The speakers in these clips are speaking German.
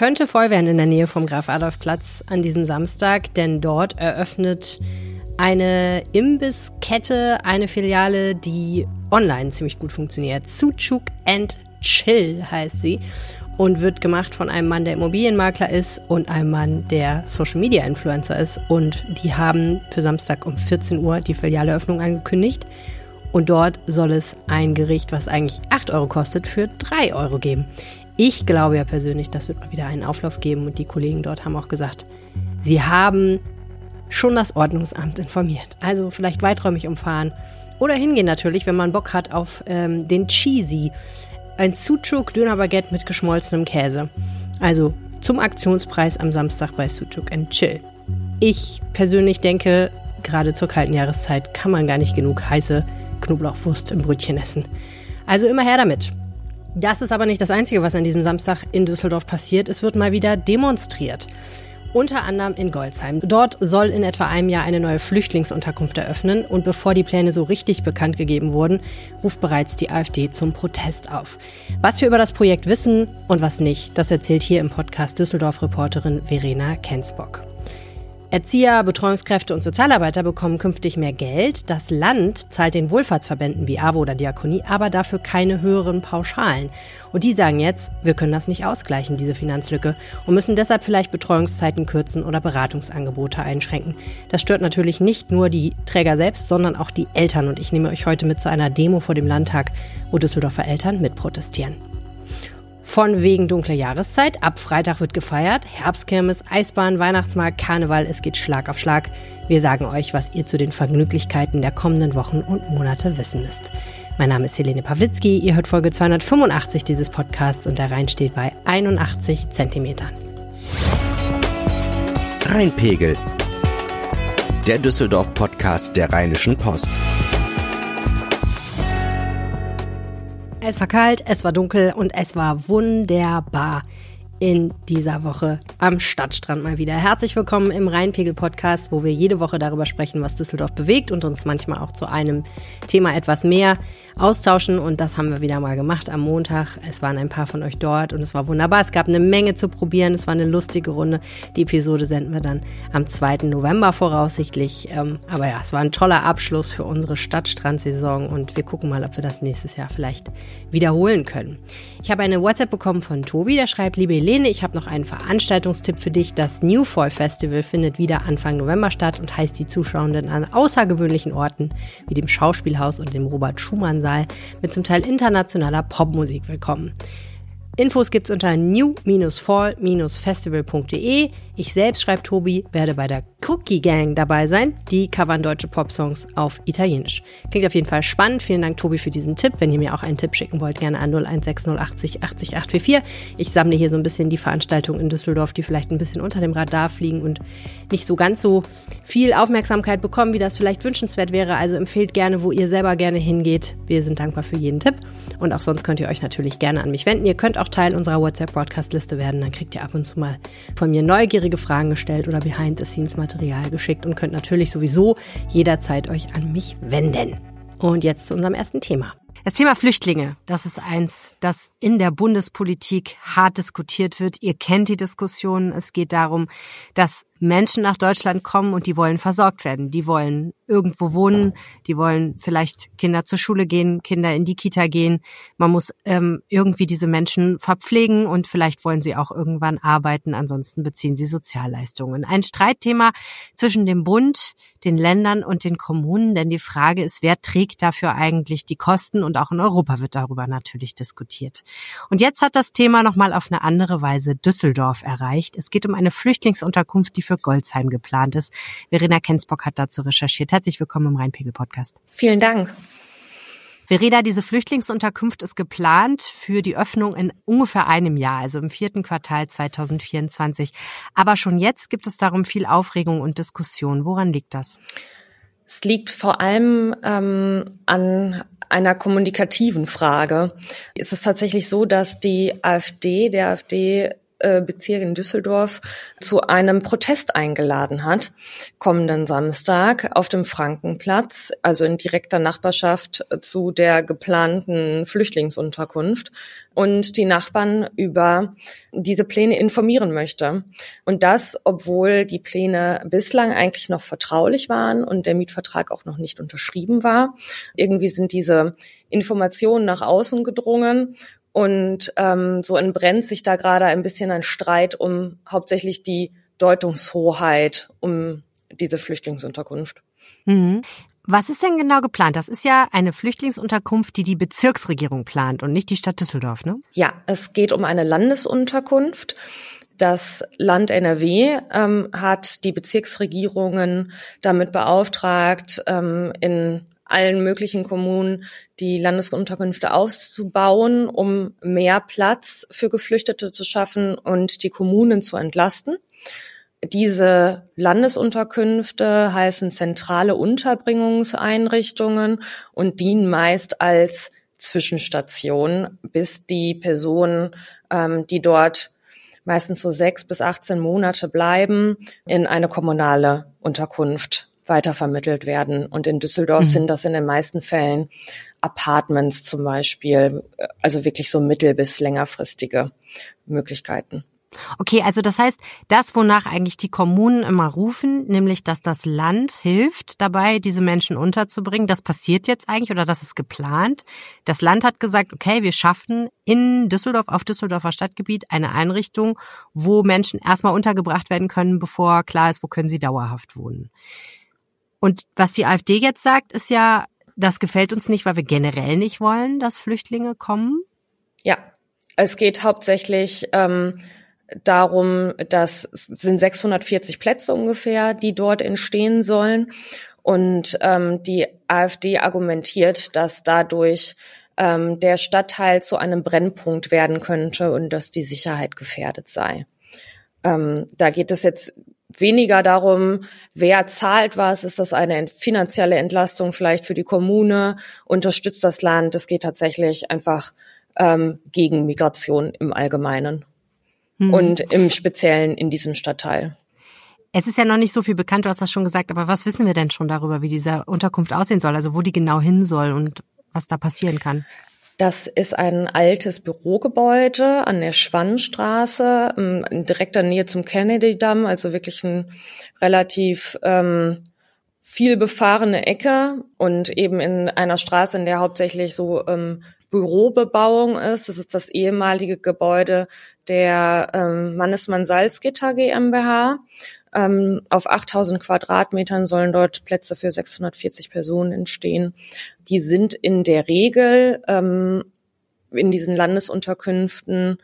könnte voll werden in der Nähe vom Graf-Adolf-Platz an diesem Samstag, denn dort eröffnet eine Imbisskette, eine Filiale, die online ziemlich gut funktioniert. Suchuk and Chill heißt sie und wird gemacht von einem Mann, der Immobilienmakler ist und einem Mann, der Social Media Influencer ist. Und die haben für Samstag um 14 Uhr die Filialeöffnung angekündigt. Und dort soll es ein Gericht, was eigentlich 8 Euro kostet, für 3 Euro geben. Ich glaube ja persönlich, das wird mal wieder einen Auflauf geben. Und die Kollegen dort haben auch gesagt, sie haben schon das Ordnungsamt informiert. Also vielleicht weiträumig umfahren oder hingehen natürlich, wenn man Bock hat auf ähm, den Cheesy. Ein Sucuk Dönerbaguette mit geschmolzenem Käse. Also zum Aktionspreis am Samstag bei Sucuk and Chill. Ich persönlich denke, gerade zur kalten Jahreszeit kann man gar nicht genug heiße Knoblauchwurst im Brötchen essen. Also immer her damit. Das ist aber nicht das Einzige, was an diesem Samstag in Düsseldorf passiert. Es wird mal wieder demonstriert unter anderem in Goldsheim. Dort soll in etwa einem Jahr eine neue Flüchtlingsunterkunft eröffnen und bevor die Pläne so richtig bekannt gegeben wurden, ruft bereits die AfD zum Protest auf. Was wir über das Projekt wissen und was nicht, das erzählt hier im Podcast Düsseldorf-Reporterin Verena Kensbock. Erzieher, Betreuungskräfte und Sozialarbeiter bekommen künftig mehr Geld. Das Land zahlt den Wohlfahrtsverbänden wie AWO oder Diakonie aber dafür keine höheren Pauschalen. Und die sagen jetzt, wir können das nicht ausgleichen, diese Finanzlücke, und müssen deshalb vielleicht Betreuungszeiten kürzen oder Beratungsangebote einschränken. Das stört natürlich nicht nur die Träger selbst, sondern auch die Eltern. Und ich nehme euch heute mit zu einer Demo vor dem Landtag, wo Düsseldorfer Eltern mitprotestieren. Von wegen dunkler Jahreszeit. Ab Freitag wird gefeiert. Herbstkirmes, Eisbahn, Weihnachtsmarkt, Karneval. Es geht Schlag auf Schlag. Wir sagen euch, was ihr zu den Vergnüglichkeiten der kommenden Wochen und Monate wissen müsst. Mein Name ist Helene Pawlitzki. Ihr hört Folge 285 dieses Podcasts und der Rhein steht bei 81 Zentimetern. Rheinpegel. Der Düsseldorf-Podcast der Rheinischen Post. Es war kalt, es war dunkel und es war wunderbar in dieser Woche am Stadtstrand mal wieder. Herzlich willkommen im Rheinpegel-Podcast, wo wir jede Woche darüber sprechen, was Düsseldorf bewegt und uns manchmal auch zu einem Thema etwas mehr austauschen. Und das haben wir wieder mal gemacht am Montag. Es waren ein paar von euch dort und es war wunderbar. Es gab eine Menge zu probieren. Es war eine lustige Runde. Die Episode senden wir dann am 2. November voraussichtlich. Ähm, aber ja, es war ein toller Abschluss für unsere Stadtstrand-Saison und wir gucken mal, ob wir das nächstes Jahr vielleicht wiederholen können. Ich habe eine WhatsApp bekommen von Tobi, der schreibt, liebe Helene, ich habe noch einen Veranstaltungstipp für dich. Das New Fall Festival findet wieder Anfang November statt und heißt die Zuschauenden an außergewöhnlichen Orten wie dem Schauspielhaus und dem Robert Schumann Saal mit zum Teil internationaler Popmusik willkommen. Infos gibt's unter new-fall-festival.de. Ich selbst, schreibt Tobi, werde bei der Cookie Gang dabei sein. Die covern deutsche Popsongs auf Italienisch. Klingt auf jeden Fall spannend. Vielen Dank, Tobi, für diesen Tipp. Wenn ihr mir auch einen Tipp schicken wollt, gerne an 016080 80 844. Ich sammle hier so ein bisschen die Veranstaltungen in Düsseldorf, die vielleicht ein bisschen unter dem Radar fliegen und nicht so ganz so viel Aufmerksamkeit bekommen, wie das vielleicht wünschenswert wäre. Also empfehlt gerne, wo ihr selber gerne hingeht. Wir sind dankbar für jeden Tipp. Und auch sonst könnt ihr euch natürlich gerne an mich wenden. Ihr könnt auch Teil unserer WhatsApp-Broadcast-Liste werden. Dann kriegt ihr ab und zu mal von mir neugierige Fragen gestellt oder Behind-the-Scenes-Material geschickt und könnt natürlich sowieso jederzeit euch an mich wenden. Und jetzt zu unserem ersten Thema. Das Thema Flüchtlinge, das ist eins, das in der Bundespolitik hart diskutiert wird. Ihr kennt die Diskussion. Es geht darum, dass Menschen nach Deutschland kommen und die wollen versorgt werden. Die wollen irgendwo wohnen, die wollen vielleicht Kinder zur Schule gehen, Kinder in die Kita gehen. Man muss ähm, irgendwie diese Menschen verpflegen und vielleicht wollen sie auch irgendwann arbeiten, ansonsten beziehen sie Sozialleistungen. Ein Streitthema zwischen dem Bund, den Ländern und den Kommunen, denn die Frage ist, wer trägt dafür eigentlich die Kosten und auch in Europa wird darüber natürlich diskutiert. Und jetzt hat das Thema nochmal auf eine andere Weise Düsseldorf erreicht. Es geht um eine Flüchtlingsunterkunft, die für Goldsheim geplant ist. Verena Kensbock hat dazu recherchiert. Herzlich willkommen im Rheinpegel-Podcast. Vielen Dank. Verena, diese Flüchtlingsunterkunft ist geplant für die Öffnung in ungefähr einem Jahr, also im vierten Quartal 2024. Aber schon jetzt gibt es darum viel Aufregung und Diskussion. Woran liegt das? Es liegt vor allem ähm, an einer kommunikativen Frage. Es ist tatsächlich so, dass die AfD, der AfD Bezirk in Düsseldorf zu einem Protest eingeladen hat, kommenden Samstag auf dem Frankenplatz, also in direkter Nachbarschaft zu der geplanten Flüchtlingsunterkunft und die Nachbarn über diese Pläne informieren möchte. Und das, obwohl die Pläne bislang eigentlich noch vertraulich waren und der Mietvertrag auch noch nicht unterschrieben war. Irgendwie sind diese Informationen nach außen gedrungen und ähm, so entbrennt sich da gerade ein bisschen ein Streit um hauptsächlich die Deutungshoheit um diese Flüchtlingsunterkunft. Mhm. Was ist denn genau geplant? Das ist ja eine Flüchtlingsunterkunft, die die Bezirksregierung plant und nicht die Stadt Düsseldorf, ne? Ja, es geht um eine Landesunterkunft. Das Land NRW ähm, hat die Bezirksregierungen damit beauftragt, ähm, in allen möglichen Kommunen die Landesunterkünfte auszubauen, um mehr Platz für Geflüchtete zu schaffen und die Kommunen zu entlasten. Diese Landesunterkünfte heißen zentrale Unterbringungseinrichtungen und dienen meist als Zwischenstation, bis die Personen, ähm, die dort meistens so sechs bis 18 Monate bleiben, in eine kommunale Unterkunft weitervermittelt werden. Und in Düsseldorf mhm. sind das in den meisten Fällen Apartments zum Beispiel, also wirklich so mittel- bis längerfristige Möglichkeiten. Okay, also das heißt, das, wonach eigentlich die Kommunen immer rufen, nämlich, dass das Land hilft dabei, diese Menschen unterzubringen, das passiert jetzt eigentlich oder das ist geplant. Das Land hat gesagt, okay, wir schaffen in Düsseldorf, auf Düsseldorfer Stadtgebiet eine Einrichtung, wo Menschen erstmal untergebracht werden können, bevor klar ist, wo können sie dauerhaft wohnen. Und was die AfD jetzt sagt, ist ja, das gefällt uns nicht, weil wir generell nicht wollen, dass Flüchtlinge kommen. Ja, es geht hauptsächlich ähm, darum, dass sind 640 Plätze ungefähr, die dort entstehen sollen. Und ähm, die AfD argumentiert, dass dadurch ähm, der Stadtteil zu einem Brennpunkt werden könnte und dass die Sicherheit gefährdet sei. Ähm, da geht es jetzt weniger darum, wer zahlt was, ist das eine finanzielle Entlastung vielleicht für die Kommune, unterstützt das Land. Es geht tatsächlich einfach ähm, gegen Migration im Allgemeinen mhm. und im Speziellen in diesem Stadtteil. Es ist ja noch nicht so viel bekannt, du hast das schon gesagt, aber was wissen wir denn schon darüber, wie diese Unterkunft aussehen soll, also wo die genau hin soll und was da passieren kann? Das ist ein altes Bürogebäude an der Schwannstraße, ähm, in direkter Nähe zum Kennedy-Damm, also wirklich ein relativ ähm, viel befahrene Ecke und eben in einer Straße, in der hauptsächlich so ähm, Bürobebauung ist. Das ist das ehemalige Gebäude der ähm, Mannesmann Salzgitter GmbH. Ähm, auf 8000 Quadratmetern sollen dort Plätze für 640 Personen entstehen. Die sind in der Regel ähm, in diesen Landesunterkünften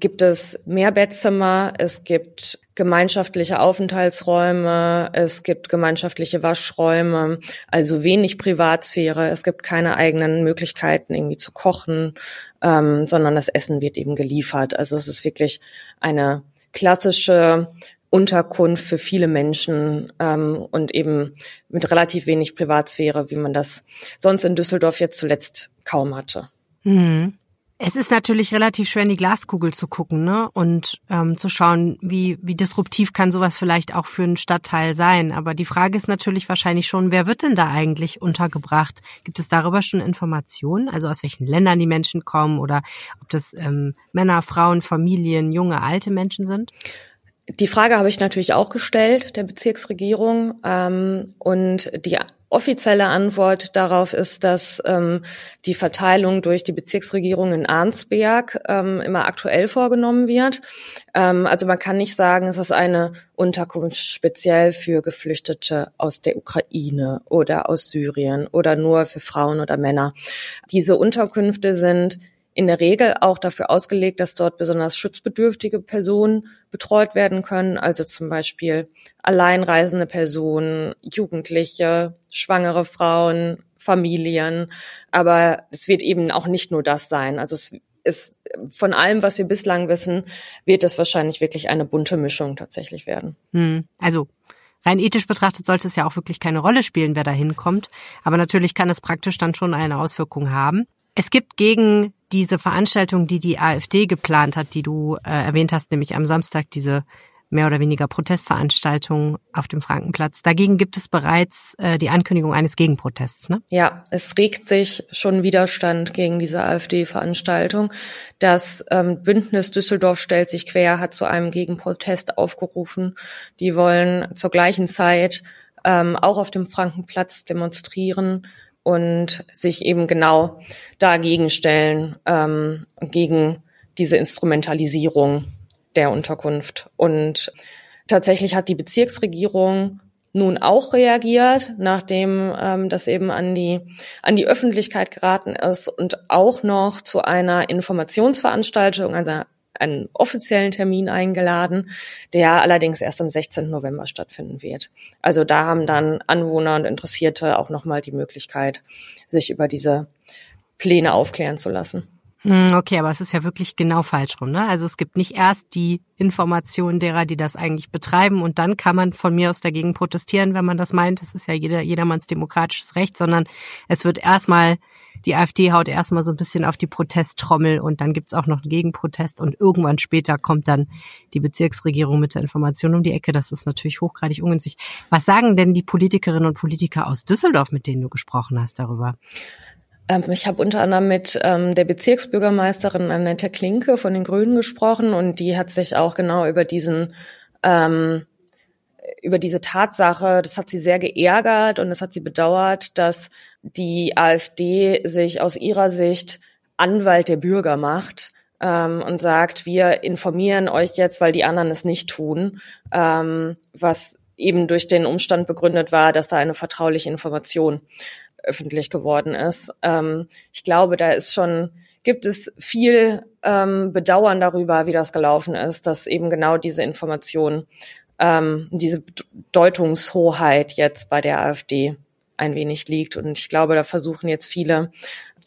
gibt es Mehrbettzimmer, es gibt gemeinschaftliche Aufenthaltsräume, es gibt gemeinschaftliche Waschräume, also wenig Privatsphäre, es gibt keine eigenen Möglichkeiten irgendwie zu kochen, ähm, sondern das Essen wird eben geliefert. Also es ist wirklich eine klassische Unterkunft für viele Menschen ähm, und eben mit relativ wenig Privatsphäre, wie man das sonst in Düsseldorf jetzt zuletzt kaum hatte. Mhm. Es ist natürlich relativ schwer in die Glaskugel zu gucken, ne? Und ähm, zu schauen, wie, wie disruptiv kann sowas vielleicht auch für einen Stadtteil sein. Aber die Frage ist natürlich wahrscheinlich schon, wer wird denn da eigentlich untergebracht? Gibt es darüber schon Informationen? Also aus welchen Ländern die Menschen kommen oder ob das ähm, Männer, Frauen, Familien, junge, alte Menschen sind? Die Frage habe ich natürlich auch gestellt, der Bezirksregierung. Ähm, und die offizielle Antwort darauf ist, dass ähm, die Verteilung durch die Bezirksregierung in Arnsberg ähm, immer aktuell vorgenommen wird. Ähm, also man kann nicht sagen, es ist eine Unterkunft speziell für Geflüchtete aus der Ukraine oder aus Syrien oder nur für Frauen oder Männer. Diese Unterkünfte sind in der Regel auch dafür ausgelegt, dass dort besonders schutzbedürftige Personen betreut werden können, also zum Beispiel alleinreisende Personen, Jugendliche, schwangere Frauen, Familien. Aber es wird eben auch nicht nur das sein. Also es ist von allem, was wir bislang wissen, wird es wahrscheinlich wirklich eine bunte Mischung tatsächlich werden. Hm. Also rein ethisch betrachtet sollte es ja auch wirklich keine Rolle spielen, wer da hinkommt. Aber natürlich kann es praktisch dann schon eine Auswirkung haben. Es gibt gegen diese Veranstaltung, die die AfD geplant hat, die du äh, erwähnt hast, nämlich am Samstag diese mehr oder weniger Protestveranstaltung auf dem Frankenplatz. Dagegen gibt es bereits äh, die Ankündigung eines Gegenprotests. Ne? Ja, es regt sich schon Widerstand gegen diese AfD-Veranstaltung. Das ähm, Bündnis Düsseldorf stellt sich quer, hat zu einem Gegenprotest aufgerufen. Die wollen zur gleichen Zeit ähm, auch auf dem Frankenplatz demonstrieren und sich eben genau dagegen stellen, ähm, gegen diese Instrumentalisierung der Unterkunft. Und tatsächlich hat die Bezirksregierung nun auch reagiert, nachdem ähm, das eben an die an die Öffentlichkeit geraten ist und auch noch zu einer Informationsveranstaltung, also einen offiziellen Termin eingeladen, der allerdings erst am 16. November stattfinden wird. Also da haben dann Anwohner und Interessierte auch nochmal die Möglichkeit, sich über diese Pläne aufklären zu lassen. Hm, okay, aber es ist ja wirklich genau falsch rum. Ne? Also es gibt nicht erst die Informationen derer, die das eigentlich betreiben und dann kann man von mir aus dagegen protestieren, wenn man das meint. Das ist ja jeder, jedermanns demokratisches Recht, sondern es wird erstmal, die AfD haut erstmal so ein bisschen auf die Protesttrommel und dann gibt's auch noch einen Gegenprotest und irgendwann später kommt dann die Bezirksregierung mit der Information um die Ecke. Das ist natürlich hochgradig ungünstig. Was sagen denn die Politikerinnen und Politiker aus Düsseldorf, mit denen du gesprochen hast darüber? Ähm, ich habe unter anderem mit ähm, der Bezirksbürgermeisterin Annette Klinke von den Grünen gesprochen und die hat sich auch genau über diesen ähm, über diese Tatsache, das hat sie sehr geärgert und das hat sie bedauert, dass die AfD sich aus ihrer Sicht Anwalt der Bürger macht ähm, und sagt, wir informieren euch jetzt, weil die anderen es nicht tun, ähm, was eben durch den Umstand begründet war, dass da eine vertrauliche Information öffentlich geworden ist. Ähm, ich glaube, da ist schon, gibt es viel ähm, Bedauern darüber, wie das gelaufen ist, dass eben genau diese Information, ähm, diese Deutungshoheit jetzt bei der AfD ein wenig liegt. Und ich glaube, da versuchen jetzt viele,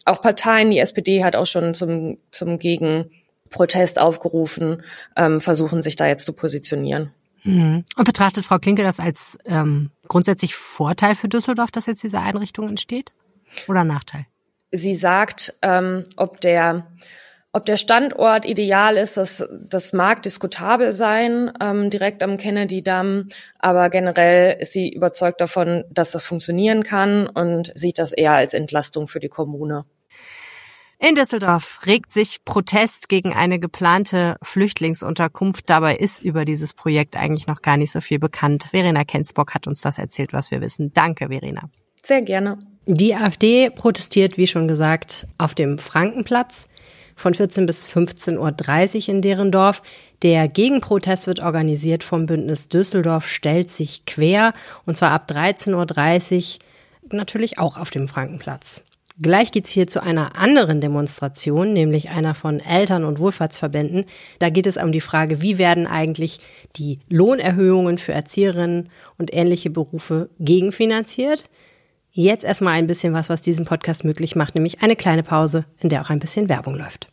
auch Parteien, die SPD hat auch schon zum, zum Gegenprotest aufgerufen, ähm, versuchen sich da jetzt zu positionieren. Mhm. Und betrachtet Frau Klinke das als ähm, grundsätzlich Vorteil für Düsseldorf, dass jetzt diese Einrichtung entsteht? Oder Nachteil? Sie sagt, ähm, ob der ob der Standort ideal ist, das, das mag diskutabel sein, ähm, direkt am Kennedy-Damm, aber generell ist sie überzeugt davon, dass das funktionieren kann und sieht das eher als Entlastung für die Kommune. In Düsseldorf regt sich Protest gegen eine geplante Flüchtlingsunterkunft. Dabei ist über dieses Projekt eigentlich noch gar nicht so viel bekannt. Verena Kensbock hat uns das erzählt, was wir wissen. Danke, Verena. Sehr gerne. Die AfD protestiert, wie schon gesagt, auf dem Frankenplatz von 14 bis 15.30 Uhr in deren Dorf. Der Gegenprotest wird organisiert vom Bündnis Düsseldorf stellt sich quer und zwar ab 13.30 Uhr natürlich auch auf dem Frankenplatz. Gleich geht's hier zu einer anderen Demonstration, nämlich einer von Eltern- und Wohlfahrtsverbänden. Da geht es um die Frage, wie werden eigentlich die Lohnerhöhungen für Erzieherinnen und ähnliche Berufe gegenfinanziert. Jetzt erstmal ein bisschen was, was diesen Podcast möglich macht, nämlich eine kleine Pause, in der auch ein bisschen Werbung läuft.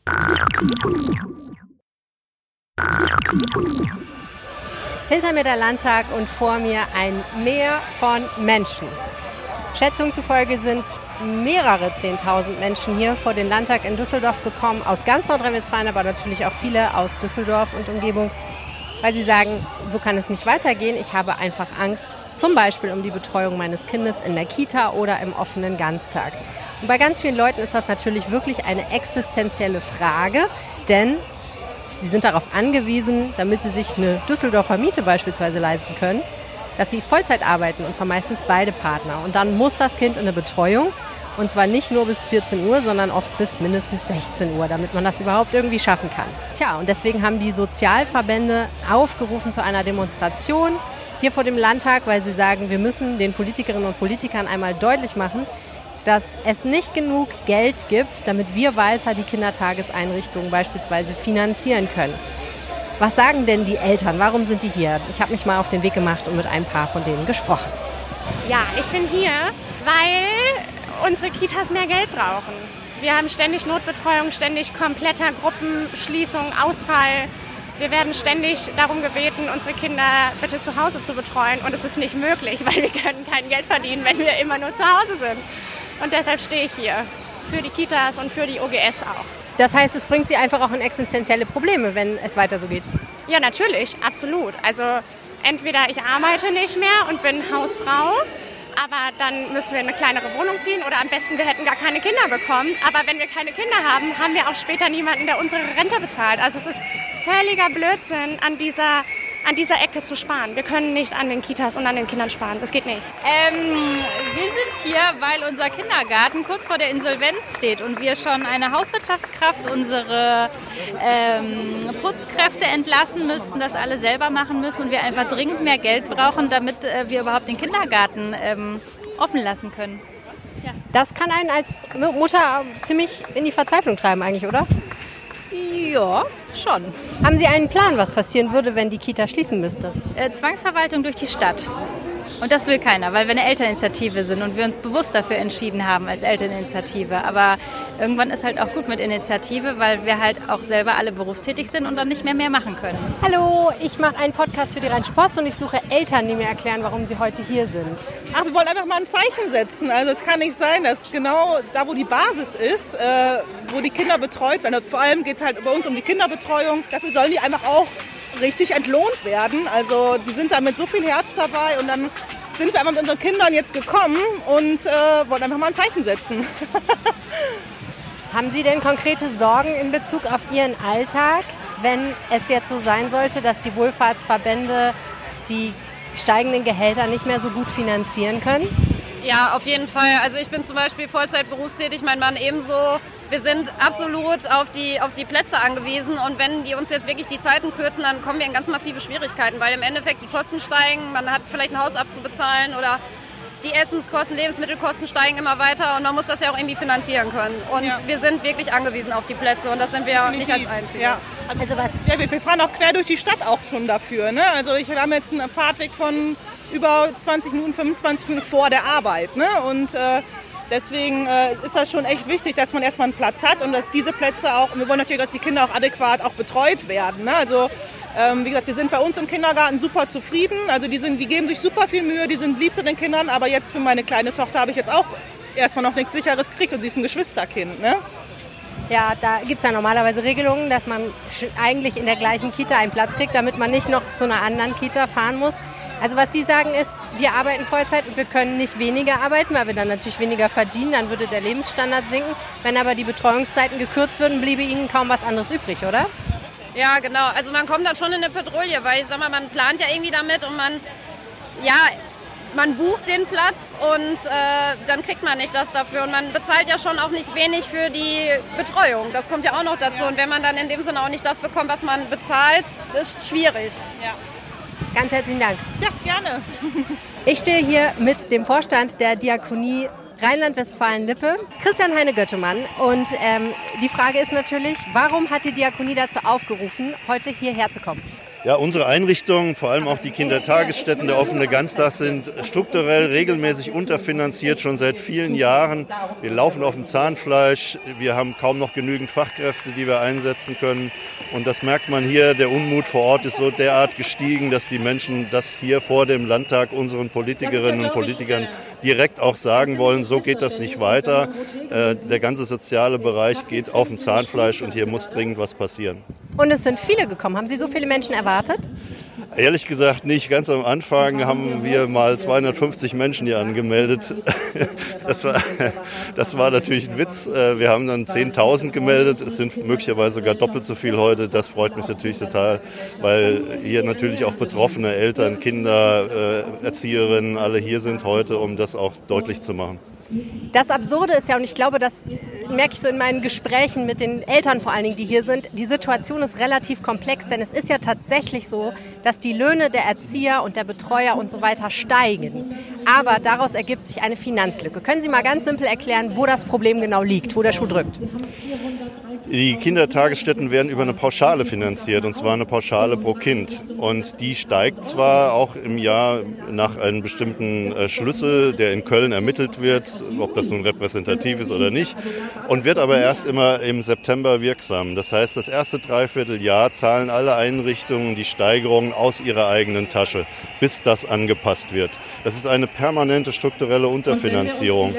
Hinter mir der Landtag und vor mir ein Meer von Menschen. Schätzungen zufolge sind mehrere Zehntausend Menschen hier vor den Landtag in Düsseldorf gekommen, aus ganz Nordrhein-Westfalen, aber natürlich auch viele aus Düsseldorf und Umgebung, weil sie sagen, so kann es nicht weitergehen. Ich habe einfach Angst, zum Beispiel um die Betreuung meines Kindes in der Kita oder im offenen Ganztag. Und bei ganz vielen Leuten ist das natürlich wirklich eine existenzielle Frage, denn sie sind darauf angewiesen, damit sie sich eine Düsseldorfer Miete beispielsweise leisten können, dass sie Vollzeit arbeiten, und zwar meistens beide Partner. Und dann muss das Kind in eine Betreuung. Und zwar nicht nur bis 14 Uhr, sondern oft bis mindestens 16 Uhr, damit man das überhaupt irgendwie schaffen kann. Tja, und deswegen haben die Sozialverbände aufgerufen zu einer Demonstration hier vor dem Landtag, weil sie sagen, wir müssen den Politikerinnen und Politikern einmal deutlich machen, dass es nicht genug Geld gibt, damit wir weiter die Kindertageseinrichtungen beispielsweise finanzieren können. Was sagen denn die Eltern? Warum sind die hier? Ich habe mich mal auf den Weg gemacht und mit ein paar von denen gesprochen. Ja, ich bin hier, weil unsere Kitas mehr Geld brauchen. Wir haben ständig Notbetreuung, ständig kompletter Gruppenschließung, Ausfall. Wir werden ständig darum gebeten, unsere Kinder bitte zu Hause zu betreuen. Und es ist nicht möglich, weil wir können kein Geld verdienen, wenn wir immer nur zu Hause sind. Und deshalb stehe ich hier. Für die Kitas und für die OGS auch. Das heißt, es bringt Sie einfach auch in existenzielle Probleme, wenn es weiter so geht. Ja, natürlich, absolut. Also entweder ich arbeite nicht mehr und bin Hausfrau, aber dann müssen wir eine kleinere Wohnung ziehen oder am besten wir hätten gar keine Kinder bekommen. Aber wenn wir keine Kinder haben, haben wir auch später niemanden, der unsere Rente bezahlt. Also es ist völliger Blödsinn an dieser an dieser Ecke zu sparen. Wir können nicht an den Kitas und an den Kindern sparen. Das geht nicht. Ähm, wir sind hier, weil unser Kindergarten kurz vor der Insolvenz steht und wir schon eine Hauswirtschaftskraft, unsere ähm, Putzkräfte entlassen müssten, das alle selber machen müssen und wir einfach dringend mehr Geld brauchen, damit äh, wir überhaupt den Kindergarten ähm, offen lassen können. Ja. Das kann einen als Mutter ziemlich in die Verzweiflung treiben eigentlich, oder? Ja, schon. Haben Sie einen Plan, was passieren würde, wenn die Kita schließen müsste? Äh, Zwangsverwaltung durch die Stadt. Und das will keiner, weil wir eine Elterninitiative sind und wir uns bewusst dafür entschieden haben als Elterninitiative. Aber irgendwann ist halt auch gut mit Initiative, weil wir halt auch selber alle berufstätig sind und dann nicht mehr mehr machen können. Hallo, ich mache einen Podcast für die Rheinische Post und ich suche Eltern, die mir erklären, warum sie heute hier sind. Ach, wir wollen einfach mal ein Zeichen setzen. Also es kann nicht sein, dass genau da, wo die Basis ist, äh, wo die Kinder betreut werden, vor allem geht es halt bei uns um die Kinderbetreuung, dafür sollen die einfach auch richtig entlohnt werden. Also die sind da mit so viel Herz dabei und dann sind wir einfach mit unseren Kindern jetzt gekommen und äh, wollen einfach mal ein Zeichen setzen. Haben Sie denn konkrete Sorgen in Bezug auf Ihren Alltag, wenn es jetzt so sein sollte, dass die Wohlfahrtsverbände die steigenden Gehälter nicht mehr so gut finanzieren können? Ja, auf jeden Fall. Also ich bin zum Beispiel Vollzeit berufstätig, mein Mann ebenso. Wir sind absolut auf die, auf die Plätze angewiesen und wenn die uns jetzt wirklich die Zeiten kürzen, dann kommen wir in ganz massive Schwierigkeiten, weil im Endeffekt die Kosten steigen, man hat vielleicht ein Haus abzubezahlen oder die Essenskosten, Lebensmittelkosten steigen immer weiter und man muss das ja auch irgendwie finanzieren können. Und ja. wir sind wirklich angewiesen auf die Plätze und das sind wir Definitiv. nicht als Einzige. Ja. Also was? Ja, wir, wir, fahren auch quer durch die Stadt auch schon dafür. Ne? Also ich, wir haben jetzt einen Fahrtweg von über 20 Minuten, 25 Minuten vor der Arbeit. Ne? Und äh, deswegen äh, ist das schon echt wichtig, dass man erstmal einen Platz hat und dass diese Plätze auch, wir wollen natürlich, dass die Kinder auch adäquat auch betreut werden. Ne? Also ähm, wie gesagt, wir sind bei uns im Kindergarten super zufrieden. Also die, sind, die geben sich super viel Mühe, die sind lieb zu den Kindern, aber jetzt für meine kleine Tochter habe ich jetzt auch erstmal noch nichts Sicheres gekriegt und sie ist ein Geschwisterkind. Ne? Ja, da gibt es ja normalerweise Regelungen, dass man eigentlich in der gleichen Kita einen Platz kriegt, damit man nicht noch zu einer anderen Kita fahren muss. Also was Sie sagen ist, wir arbeiten Vollzeit und wir können nicht weniger arbeiten, weil wir dann natürlich weniger verdienen, dann würde der Lebensstandard sinken. Wenn aber die Betreuungszeiten gekürzt würden, bliebe Ihnen kaum was anderes übrig, oder? Ja, genau. Also man kommt dann schon in eine Patrouille, weil ich sag mal, man plant ja irgendwie damit und man, ja, man bucht den Platz und äh, dann kriegt man nicht das dafür. Und man bezahlt ja schon auch nicht wenig für die Betreuung. Das kommt ja auch noch dazu. Ja. Und wenn man dann in dem Sinne auch nicht das bekommt, was man bezahlt, ist schwierig. Ja. Ganz herzlichen Dank. Ja, gerne. Ich stehe hier mit dem Vorstand der Diakonie Rheinland-Westfalen-Lippe, Christian Heine Göttemann. Und ähm, die Frage ist natürlich, warum hat die Diakonie dazu aufgerufen, heute hierher zu kommen? Ja, unsere Einrichtungen, vor allem auch die Kindertagesstätten, der offene Ganztag, sind strukturell regelmäßig unterfinanziert, schon seit vielen Jahren. Wir laufen auf dem Zahnfleisch, wir haben kaum noch genügend Fachkräfte, die wir einsetzen können. Und das merkt man hier, der Unmut vor Ort ist so derart gestiegen, dass die Menschen das hier vor dem Landtag unseren Politikerinnen und Politikern direkt auch sagen wollen, so geht das nicht weiter. Äh, der ganze soziale Bereich geht auf dem Zahnfleisch und hier muss dringend was passieren. Und es sind viele gekommen. Haben Sie so viele Menschen erwartet? Ehrlich gesagt nicht. Ganz am Anfang haben wir mal 250 Menschen hier angemeldet. Das war, das war natürlich ein Witz. Äh, wir haben dann 10.000 gemeldet. Es sind möglicherweise sogar doppelt so viel heute. Das freut mich natürlich total, weil hier natürlich auch betroffene Eltern, Kinder, äh, Erzieherinnen alle hier sind heute, um das auch deutlich zu machen. Das Absurde ist ja, und ich glaube, das merke ich so in meinen Gesprächen mit den Eltern vor allen Dingen, die hier sind, die Situation ist relativ komplex, denn es ist ja tatsächlich so, dass die Löhne der Erzieher und der Betreuer und so weiter steigen. Aber daraus ergibt sich eine Finanzlücke. Können Sie mal ganz simpel erklären, wo das Problem genau liegt, wo der Schuh drückt? Die Kindertagesstätten werden über eine Pauschale finanziert, und zwar eine Pauschale pro Kind. Und die steigt zwar auch im Jahr nach einem bestimmten äh, Schlüssel, der in Köln ermittelt wird, ob das nun repräsentativ ist oder nicht, und wird aber erst immer im September wirksam. Das heißt, das erste Dreivierteljahr zahlen alle Einrichtungen die Steigerung aus ihrer eigenen Tasche, bis das angepasst wird. Das ist eine permanente strukturelle Unterfinanzierung.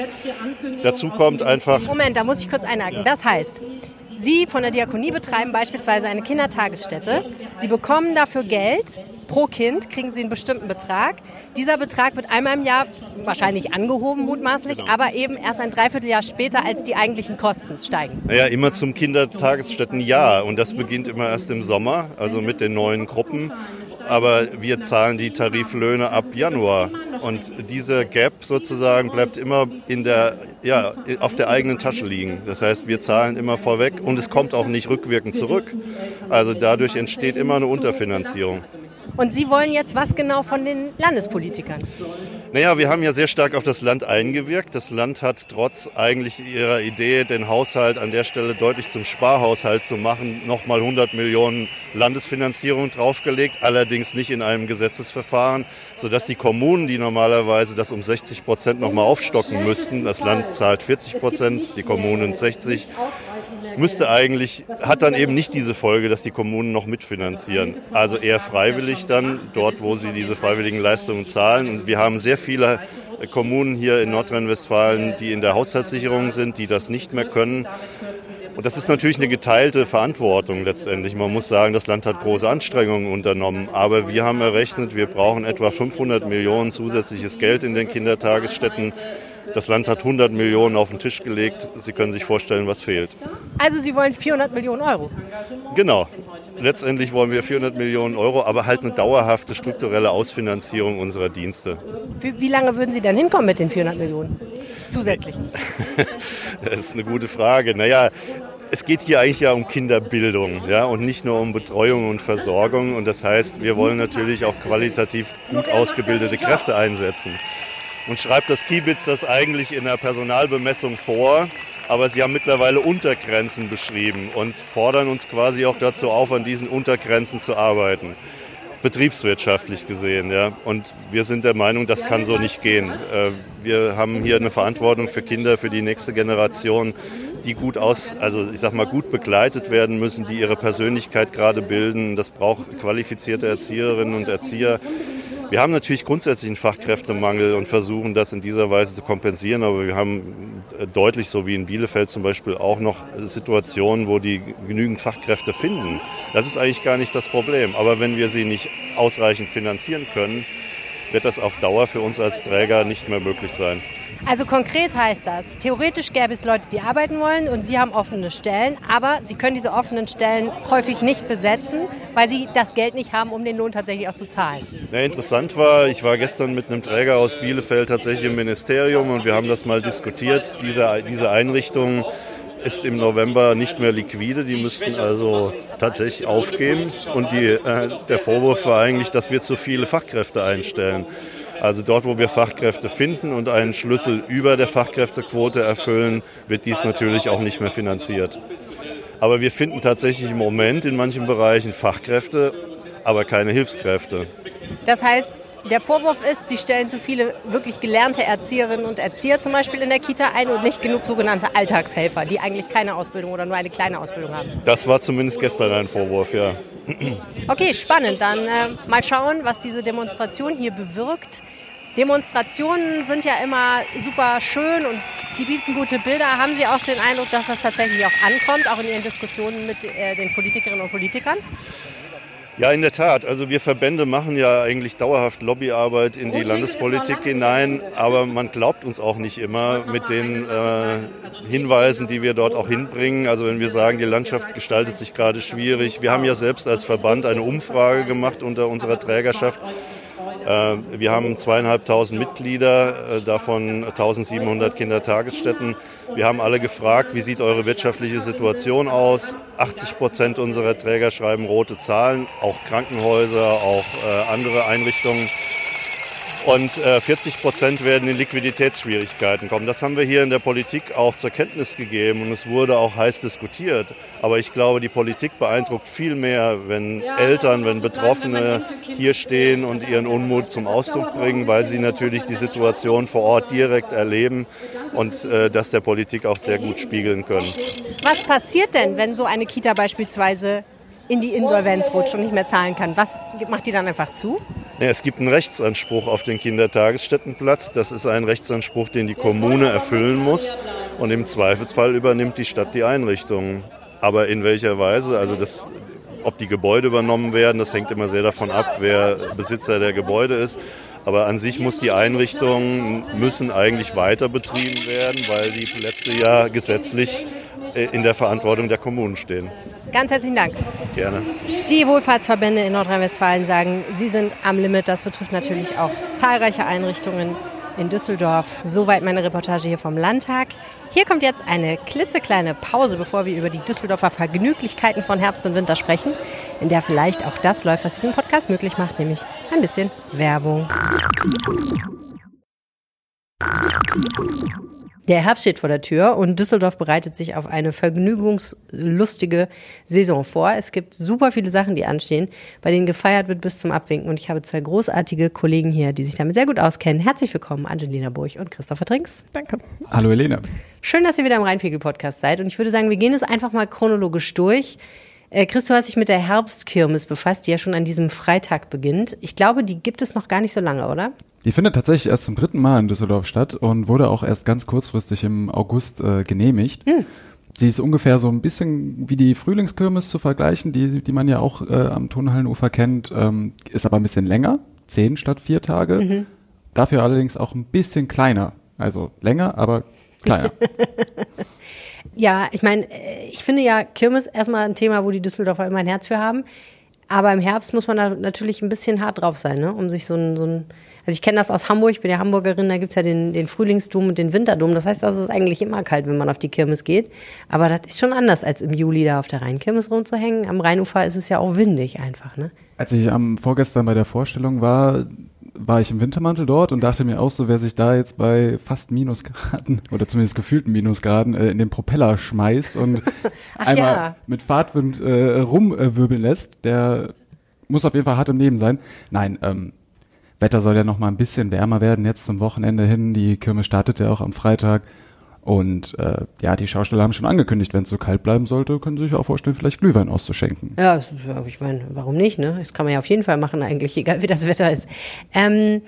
Dazu kommt einfach. Moment, da muss ich kurz einhaken. Das heißt, Sie von der Diakonie betreiben beispielsweise eine Kindertagesstätte. Sie bekommen dafür Geld. Pro Kind kriegen Sie einen bestimmten Betrag. Dieser Betrag wird einmal im Jahr wahrscheinlich angehoben, mutmaßlich, genau. aber eben erst ein Dreivierteljahr später, als die eigentlichen Kosten steigen. Naja, immer zum Kindertagesstättenjahr. Und das beginnt immer erst im Sommer, also mit den neuen Gruppen. Aber wir zahlen die Tariflöhne ab Januar. Und dieser Gap sozusagen bleibt immer in der, ja, auf der eigenen Tasche liegen. Das heißt, wir zahlen immer vorweg und es kommt auch nicht rückwirkend zurück. Also dadurch entsteht immer eine Unterfinanzierung. Und Sie wollen jetzt was genau von den Landespolitikern? Naja, wir haben ja sehr stark auf das Land eingewirkt. Das Land hat trotz eigentlich ihrer Idee, den Haushalt an der Stelle deutlich zum Sparhaushalt zu machen, nochmal 100 Millionen Landesfinanzierung draufgelegt, allerdings nicht in einem Gesetzesverfahren, sodass die Kommunen, die normalerweise das um 60 Prozent nochmal aufstocken müssten, das Land zahlt 40 Prozent, die Kommunen 60, müsste eigentlich, hat dann eben nicht diese Folge, dass die Kommunen noch mitfinanzieren. Also eher freiwillig dann, dort wo sie diese freiwilligen Leistungen zahlen. Und wir haben sehr viele Kommunen hier in Nordrhein-Westfalen, die in der Haushaltssicherung sind, die das nicht mehr können. Und das ist natürlich eine geteilte Verantwortung letztendlich. Man muss sagen, das Land hat große Anstrengungen unternommen. Aber wir haben errechnet, wir brauchen etwa 500 Millionen zusätzliches Geld in den Kindertagesstätten. Das Land hat 100 Millionen auf den Tisch gelegt. Sie können sich vorstellen, was fehlt. Also Sie wollen 400 Millionen Euro? Genau. Letztendlich wollen wir 400 Millionen Euro, aber halt eine dauerhafte strukturelle Ausfinanzierung unserer Dienste. Wie, wie lange würden Sie dann hinkommen mit den 400 Millionen zusätzlich? das ist eine gute Frage. Naja, es geht hier eigentlich ja um Kinderbildung ja, und nicht nur um Betreuung und Versorgung. Und das heißt, wir wollen natürlich auch qualitativ gut ausgebildete Kräfte einsetzen und schreibt das Kiebitz das eigentlich in der Personalbemessung vor. Aber sie haben mittlerweile Untergrenzen beschrieben und fordern uns quasi auch dazu auf, an diesen Untergrenzen zu arbeiten. Betriebswirtschaftlich gesehen, ja. Und wir sind der Meinung, das kann so nicht gehen. Äh, wir haben hier eine Verantwortung für Kinder, für die nächste Generation, die gut aus, also ich sag mal, gut begleitet werden müssen, die ihre Persönlichkeit gerade bilden. Das braucht qualifizierte Erzieherinnen und Erzieher wir haben natürlich grundsätzlich einen Fachkräftemangel und versuchen das in dieser Weise zu kompensieren, aber wir haben äh, deutlich, so wie in Bielefeld zum Beispiel, auch noch Situationen, wo die genügend Fachkräfte finden. Das ist eigentlich gar nicht das Problem. Aber wenn wir sie nicht ausreichend finanzieren können, wird das auf Dauer für uns als Träger nicht mehr möglich sein. Also konkret heißt das, theoretisch gäbe es Leute, die arbeiten wollen und sie haben offene Stellen, aber sie können diese offenen Stellen häufig nicht besetzen, weil sie das Geld nicht haben, um den Lohn tatsächlich auch zu zahlen. Ja, interessant war, ich war gestern mit einem Träger aus Bielefeld tatsächlich im Ministerium und wir haben das mal diskutiert. Diese, diese Einrichtung ist im November nicht mehr liquide. Die müssten also tatsächlich aufgeben. Und die, äh, der Vorwurf war eigentlich, dass wir zu viele Fachkräfte einstellen. Also dort, wo wir Fachkräfte finden und einen Schlüssel über der Fachkräftequote erfüllen, wird dies natürlich auch nicht mehr finanziert. Aber wir finden tatsächlich im Moment in manchen Bereichen Fachkräfte, aber keine Hilfskräfte. Das heißt, der Vorwurf ist, Sie stellen zu viele wirklich gelernte Erzieherinnen und Erzieher zum Beispiel in der Kita ein und nicht genug sogenannte Alltagshelfer, die eigentlich keine Ausbildung oder nur eine kleine Ausbildung haben. Das war zumindest gestern ein Vorwurf, ja. Okay, spannend. Dann äh, mal schauen, was diese Demonstration hier bewirkt. Demonstrationen sind ja immer super schön und die bieten gute Bilder. Haben Sie auch den Eindruck, dass das tatsächlich auch ankommt, auch in Ihren Diskussionen mit äh, den Politikerinnen und Politikern? Ja, in der Tat. Also wir Verbände machen ja eigentlich dauerhaft Lobbyarbeit in die Landespolitik hinein, aber man glaubt uns auch nicht immer mit den äh, Hinweisen, die wir dort auch hinbringen. Also wenn wir sagen, die Landschaft gestaltet sich gerade schwierig. Wir haben ja selbst als Verband eine Umfrage gemacht unter unserer Trägerschaft wir haben zweieinhalbtausend Mitglieder, äh, davon 1700 Kindertagesstätten. Wir haben alle gefragt, wie sieht eure wirtschaftliche Situation aus? 80 Prozent unserer Träger schreiben rote Zahlen, auch Krankenhäuser, auch äh, andere Einrichtungen und äh, 40 Prozent werden in Liquiditätsschwierigkeiten kommen. Das haben wir hier in der Politik auch zur Kenntnis gegeben und es wurde auch heiß diskutiert. Aber ich glaube, die Politik beeindruckt viel mehr, wenn Eltern, wenn Betroffene hier stehen und ihren Unmut zum Ausdruck bringen, weil sie natürlich die Situation vor Ort direkt erleben und äh, das der Politik auch sehr gut spiegeln können. Was passiert denn, wenn so eine Kita beispielsweise in die Insolvenz rutscht und nicht mehr zahlen kann? Was macht die dann einfach zu? Es gibt einen Rechtsanspruch auf den Kindertagesstättenplatz. Das ist ein Rechtsanspruch, den die Kommune erfüllen muss. Und im Zweifelsfall übernimmt die Stadt die Einrichtung. Aber in welcher Weise? Also das, ob die Gebäude übernommen werden, das hängt immer sehr davon ab, wer Besitzer der Gebäude ist. Aber an sich muss die Einrichtungen müssen eigentlich weiter betrieben werden, weil die Plätze ja gesetzlich in der Verantwortung der Kommunen stehen. Ganz herzlichen Dank. Gerne. Die Wohlfahrtsverbände in Nordrhein-Westfalen sagen, sie sind am Limit. Das betrifft natürlich auch zahlreiche Einrichtungen in Düsseldorf. Soweit meine Reportage hier vom Landtag. Hier kommt jetzt eine klitzekleine Pause, bevor wir über die Düsseldorfer Vergnüglichkeiten von Herbst und Winter sprechen, in der vielleicht auch das läuft, was diesen Podcast möglich macht, nämlich ein bisschen Werbung. Der Herbst steht vor der Tür und Düsseldorf bereitet sich auf eine vergnügungslustige Saison vor. Es gibt super viele Sachen, die anstehen, bei denen gefeiert wird bis zum Abwinken. Und ich habe zwei großartige Kollegen hier, die sich damit sehr gut auskennen. Herzlich willkommen, Angelina Burg und Christopher Trinks. Danke. Hallo Helene. Schön, dass ihr wieder im Rheinpegel-Podcast seid. Und ich würde sagen, wir gehen es einfach mal chronologisch durch. Äh, Chris, du hast dich mit der Herbstkirmes befasst, die ja schon an diesem Freitag beginnt. Ich glaube, die gibt es noch gar nicht so lange, oder? Die findet tatsächlich erst zum dritten Mal in Düsseldorf statt und wurde auch erst ganz kurzfristig im August äh, genehmigt. Hm. Sie ist ungefähr so ein bisschen wie die Frühlingskirmes zu vergleichen, die, die man ja auch äh, am Turnhallenufer kennt, ähm, ist aber ein bisschen länger, zehn statt vier Tage. Mhm. Dafür allerdings auch ein bisschen kleiner. Also länger, aber kleiner. ja, ich meine, ich finde ja Kirmes erstmal ein Thema, wo die Düsseldorfer immer ein Herz für haben. Aber im Herbst muss man da natürlich ein bisschen hart drauf sein, ne? um sich so ein, so ein also ich kenne das aus Hamburg, ich bin ja Hamburgerin, da gibt's ja den, den Frühlingsdom und den Winterdom. Das heißt, das ist eigentlich immer kalt, wenn man auf die Kirmes geht. Aber das ist schon anders, als im Juli da auf der Rheinkirmes rumzuhängen. Am Rheinufer ist es ja auch windig einfach. Ne? Als ich am vorgestern bei der Vorstellung war, war ich im Wintermantel dort und dachte mir auch so, wer sich da jetzt bei fast Minusgraden oder zumindest gefühlten Minusgraden äh, in den Propeller schmeißt und einmal ja. mit Fahrtwind äh, rumwirbeln lässt, der muss auf jeden Fall hart im Leben sein. Nein, ähm, Wetter soll ja noch mal ein bisschen wärmer werden jetzt zum Wochenende hin. Die Kirmes startet ja auch am Freitag. Und äh, ja, die Schausteller haben schon angekündigt, wenn es so kalt bleiben sollte, können sie sich auch vorstellen, vielleicht Glühwein auszuschenken. Ja, ich meine, warum nicht? Ne? Das kann man ja auf jeden Fall machen, eigentlich, egal wie das Wetter ist. Ähm,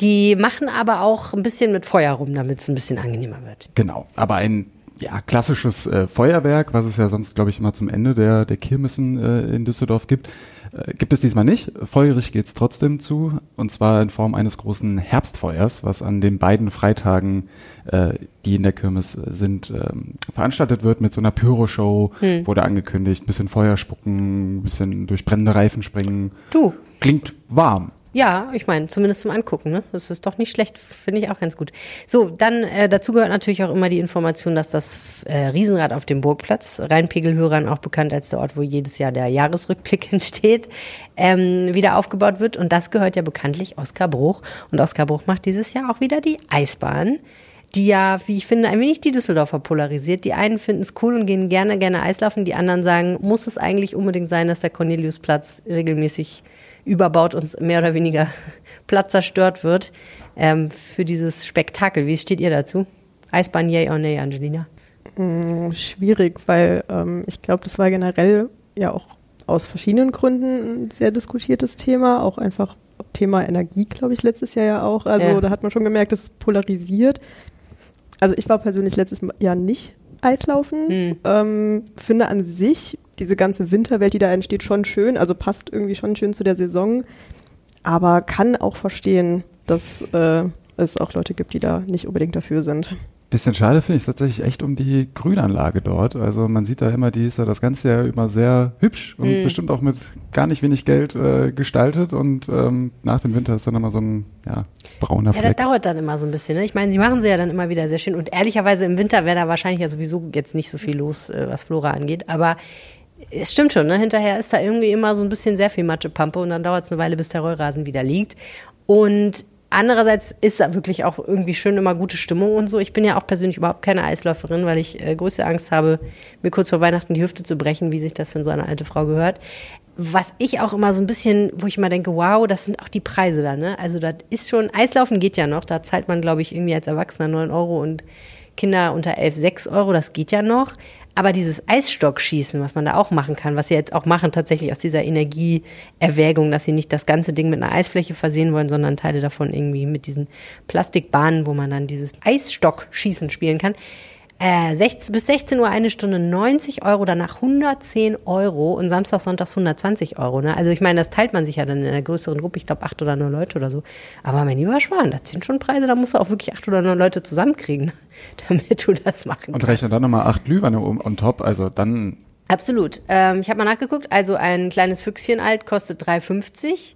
die machen aber auch ein bisschen mit Feuer rum, damit es ein bisschen angenehmer wird. Genau, aber ein ja, klassisches äh, Feuerwerk, was es ja sonst, glaube ich, immer zum Ende der, der Kirmessen äh, in Düsseldorf gibt, äh, gibt es diesmal nicht. Feuerig geht es trotzdem zu, und zwar in Form eines großen Herbstfeuers, was an den beiden Freitagen, äh, die in der Kirmes sind, ähm, veranstaltet wird mit so einer Pyroshow, hm. wurde angekündigt, ein bisschen Feuer spucken, ein bisschen durch brennende Reifen springen. Du. Klingt warm. Ja, ich meine, zumindest zum Angucken, ne? Das ist doch nicht schlecht, finde ich auch ganz gut. So, dann äh, dazu gehört natürlich auch immer die Information, dass das äh, Riesenrad auf dem Burgplatz, Rheinpegelhörern auch bekannt als der Ort, wo jedes Jahr der Jahresrückblick entsteht, ähm, wieder aufgebaut wird. Und das gehört ja bekanntlich Oskar Bruch. Und Oskar Bruch macht dieses Jahr auch wieder die Eisbahn die ja, wie ich finde, ein wenig die Düsseldorfer polarisiert. Die einen finden es cool und gehen gerne, gerne Eislaufen. Die anderen sagen, muss es eigentlich unbedingt sein, dass der Corneliusplatz regelmäßig überbaut und mehr oder weniger Platz zerstört wird ähm, für dieses Spektakel. Wie steht ihr dazu? Eisbahn, yay or nay, Angelina? Mm, schwierig, weil ähm, ich glaube, das war generell ja auch aus verschiedenen Gründen ein sehr diskutiertes Thema, auch einfach Thema Energie, glaube ich, letztes Jahr ja auch. Also ja. da hat man schon gemerkt, es polarisiert. Also ich war persönlich letztes Jahr nicht Eislaufen. Hm. Ähm, finde an sich diese ganze Winterwelt, die da entsteht, schon schön. Also passt irgendwie schon schön zu der Saison. Aber kann auch verstehen, dass äh, es auch Leute gibt, die da nicht unbedingt dafür sind. Bisschen schade finde ich es tatsächlich echt um die Grünanlage dort. Also man sieht da immer, die ist ja das ganze Jahr immer sehr hübsch und mhm. bestimmt auch mit gar nicht wenig Geld äh, gestaltet. Und ähm, nach dem Winter ist dann immer so ein ja, brauner Fleck. Ja, das dauert dann immer so ein bisschen. Ne? Ich meine, sie machen sie ja dann immer wieder sehr schön. Und ehrlicherweise im Winter wäre da wahrscheinlich ja sowieso jetzt nicht so viel los, äh, was Flora angeht. Aber es stimmt schon, ne? hinterher ist da irgendwie immer so ein bisschen sehr viel Matschepampe und dann dauert es eine Weile, bis der Rollrasen wieder liegt. Und Andererseits ist da wirklich auch irgendwie schön immer gute Stimmung und so. Ich bin ja auch persönlich überhaupt keine Eisläuferin, weil ich äh, größte Angst habe, mir kurz vor Weihnachten die Hüfte zu brechen, wie sich das für so eine alte Frau gehört. Was ich auch immer so ein bisschen, wo ich immer denke, wow, das sind auch die Preise da, ne? Also das ist schon, Eislaufen geht ja noch, da zahlt man, glaube ich, irgendwie als Erwachsener neun Euro und Kinder unter elf sechs Euro, das geht ja noch. Aber dieses Eisstockschießen, was man da auch machen kann, was sie jetzt auch machen, tatsächlich aus dieser Energieerwägung, dass sie nicht das ganze Ding mit einer Eisfläche versehen wollen, sondern Teile davon irgendwie mit diesen Plastikbahnen, wo man dann dieses Eisstockschießen spielen kann. Äh, 16, bis 16 Uhr eine Stunde 90 Euro, danach 110 Euro und Samstag, Sonntags 120 Euro. Ne? Also ich meine, das teilt man sich ja dann in einer größeren Gruppe, ich glaube acht oder neun Leute oder so. Aber mein lieber Schwan, das sind schon Preise, da musst du auch wirklich acht oder neun Leute zusammenkriegen, damit du das machen Und rechne dann nochmal acht Glühweine um, on top, also dann... Absolut. Ähm, ich habe mal nachgeguckt, also ein kleines Füchschen alt kostet 3,50,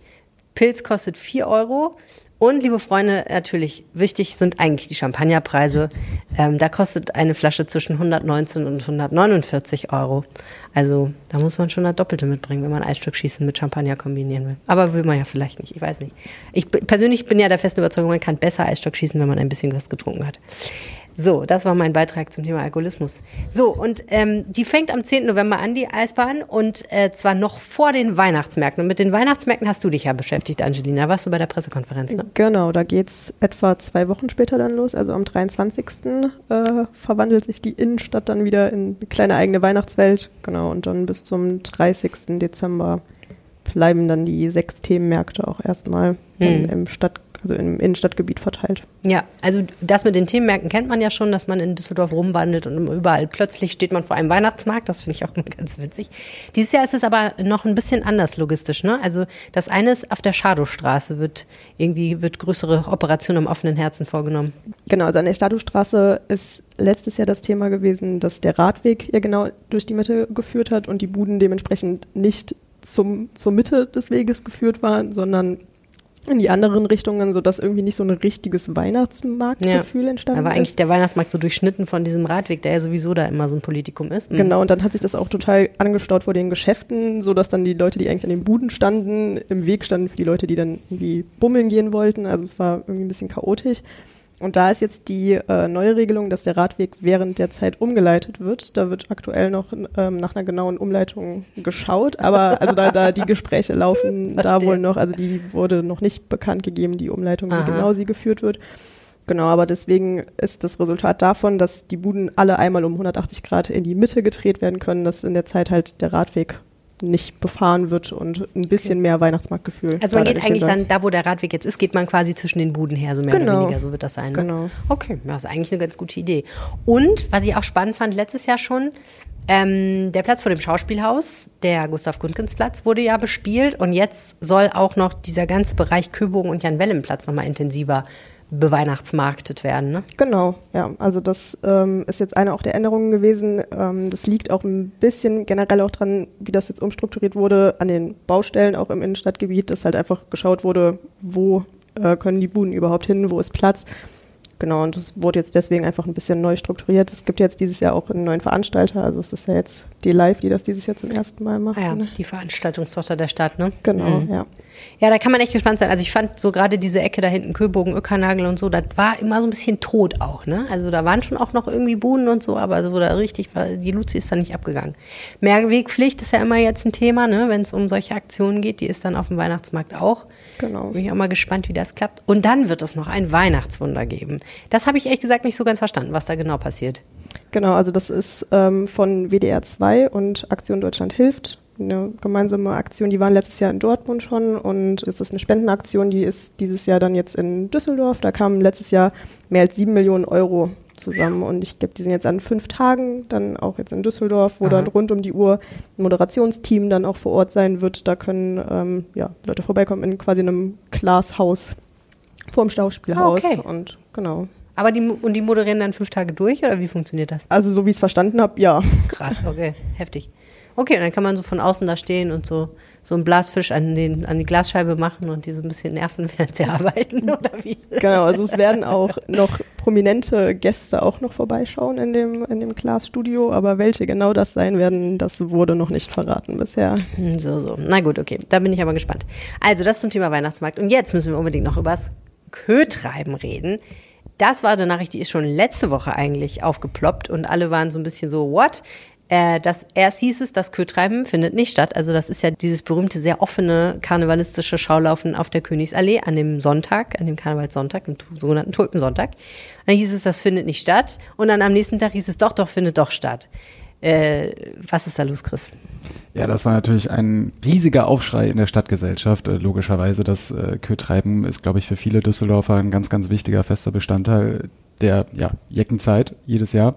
Pilz kostet 4 Euro, und liebe Freunde, natürlich wichtig sind eigentlich die Champagnerpreise. Ähm, da kostet eine Flasche zwischen 119 und 149 Euro. Also da muss man schon das Doppelte mitbringen, wenn man Eisstück schießen mit Champagner kombinieren will. Aber will man ja vielleicht nicht, ich weiß nicht. Ich persönlich bin ja der festen Überzeugung, man kann besser Eisstock schießen, wenn man ein bisschen was getrunken hat. So, das war mein Beitrag zum Thema Alkoholismus. So, und ähm, die fängt am 10. November an, die Eisbahn, und äh, zwar noch vor den Weihnachtsmärkten. Und mit den Weihnachtsmärkten hast du dich ja beschäftigt, Angelina. Warst du bei der Pressekonferenz, ne? Genau, da geht's etwa zwei Wochen später dann los. Also am 23. Äh, verwandelt sich die Innenstadt dann wieder in eine kleine eigene Weihnachtswelt. Genau, und dann bis zum 30. Dezember bleiben dann die sechs Themenmärkte auch erstmal hm. im Stadt also im Innenstadtgebiet verteilt. Ja, also das mit den Themenmärkten kennt man ja schon, dass man in Düsseldorf rumwandelt und überall plötzlich steht man vor einem Weihnachtsmarkt. Das finde ich auch ganz witzig. Dieses Jahr ist es aber noch ein bisschen anders logistisch. Ne? Also das eine ist auf der Schadowstraße wird irgendwie wird größere Operation am offenen Herzen vorgenommen. Genau, also an der Schadowstraße ist letztes Jahr das Thema gewesen, dass der Radweg ja genau durch die Mitte geführt hat und die Buden dementsprechend nicht zum, zur Mitte des Weges geführt waren, sondern in die anderen Richtungen, sodass irgendwie nicht so ein richtiges Weihnachtsmarktgefühl ja. entstanden ist. Aber eigentlich der Weihnachtsmarkt so durchschnitten von diesem Radweg, der ja sowieso da immer so ein Politikum ist. Mhm. Genau, und dann hat sich das auch total angestaut vor den Geschäften, sodass dann die Leute, die eigentlich an den Buden standen, im Weg standen für die Leute, die dann irgendwie bummeln gehen wollten. Also es war irgendwie ein bisschen chaotisch. Und da ist jetzt die äh, neue Regelung, dass der Radweg während der Zeit umgeleitet wird. Da wird aktuell noch ähm, nach einer genauen Umleitung geschaut, aber also da, da die Gespräche laufen da wohl noch, also die wurde noch nicht bekannt gegeben, die Umleitung, Aha. wie genau sie geführt wird. Genau, aber deswegen ist das Resultat davon, dass die Buden alle einmal um 180 Grad in die Mitte gedreht werden können, dass in der Zeit halt der Radweg nicht befahren wird und ein bisschen okay. mehr Weihnachtsmarktgefühl. Also man geht eigentlich dann, da wo der Radweg jetzt ist, geht man quasi zwischen den Buden her, so mehr genau. oder weniger, so wird das sein. Ne? Genau. Okay, das ist eigentlich eine ganz gute Idee. Und, was ich auch spannend fand, letztes Jahr schon, ähm, der Platz vor dem Schauspielhaus, der Gustav Gundkens Platz, wurde ja bespielt und jetzt soll auch noch dieser ganze Bereich Köbogen und Jan-Wellem-Platz nochmal intensiver beweihnachtsmarktet werden. Ne? Genau, ja. Also das ähm, ist jetzt eine auch der Änderungen gewesen. Ähm, das liegt auch ein bisschen generell auch dran, wie das jetzt umstrukturiert wurde an den Baustellen, auch im Innenstadtgebiet, dass halt einfach geschaut wurde, wo äh, können die Buden überhaupt hin, wo ist Platz. Genau, und das wurde jetzt deswegen einfach ein bisschen neu strukturiert. Es gibt jetzt dieses Jahr auch einen neuen Veranstalter, also es ist ja jetzt die Live, die das dieses Jahr zum ersten Mal macht. Ah ja, ne? die Veranstaltungstochter der Stadt, ne? Genau, mhm. ja. Ja, da kann man echt gespannt sein. Also ich fand so gerade diese Ecke da hinten, Köbogen, Öckernagel und so, das war immer so ein bisschen tot auch, ne? Also da waren schon auch noch irgendwie Buden und so, aber so da richtig war, die Luzi ist da nicht abgegangen. Mehrwegpflicht ist ja immer jetzt ein Thema, ne? Wenn es um solche Aktionen geht, die ist dann auf dem Weihnachtsmarkt auch. Genau. Bin ich auch mal gespannt, wie das klappt. Und dann wird es noch ein Weihnachtswunder geben. Das habe ich ehrlich gesagt nicht so ganz verstanden, was da genau passiert. Genau, also das ist ähm, von WDR 2 und Aktion Deutschland hilft eine gemeinsame Aktion, die waren letztes Jahr in Dortmund schon und das ist eine Spendenaktion, die ist dieses Jahr dann jetzt in Düsseldorf. Da kamen letztes Jahr mehr als sieben Millionen Euro zusammen und ich glaube, die sind jetzt an fünf Tagen dann auch jetzt in Düsseldorf, wo Aha. dann rund um die Uhr ein Moderationsteam dann auch vor Ort sein wird. Da können ähm, ja, Leute vorbeikommen in quasi einem Glashaus vorm Schauspielhaus ah, okay. und genau. Aber die, und die moderieren dann fünf Tage durch oder wie funktioniert das? Also so wie ich es verstanden habe, ja. Krass, okay, heftig. Okay, und dann kann man so von außen da stehen und so, so einen Blasfisch an, den, an die Glasscheibe machen und die so ein bisschen nerven, während sie arbeiten, oder wie? Genau, also es werden auch noch prominente Gäste auch noch vorbeischauen in dem, in dem Glasstudio, aber welche genau das sein werden, das wurde noch nicht verraten bisher. Hm, so, so. Na gut, okay, da bin ich aber gespannt. Also, das zum Thema Weihnachtsmarkt. Und jetzt müssen wir unbedingt noch übers Kötreiben reden. Das war eine Nachricht, die ist schon letzte Woche eigentlich aufgeploppt und alle waren so ein bisschen so, what? Äh, das, erst hieß es, das Kötreiben findet nicht statt. Also das ist ja dieses berühmte, sehr offene karnevalistische Schaulaufen auf der Königsallee an dem Sonntag, an dem Karnevalssonntag, dem sogenannten Tulpensonntag. Dann hieß es, das findet nicht statt. Und dann am nächsten Tag hieß es, doch, doch, findet doch statt. Äh, was ist da los, Chris? Ja, das war natürlich ein riesiger Aufschrei in der Stadtgesellschaft. Äh, logischerweise, das äh, Kötreiben ist, glaube ich, für viele Düsseldorfer ein ganz, ganz wichtiger fester Bestandteil der ja, Jeckenzeit jedes Jahr.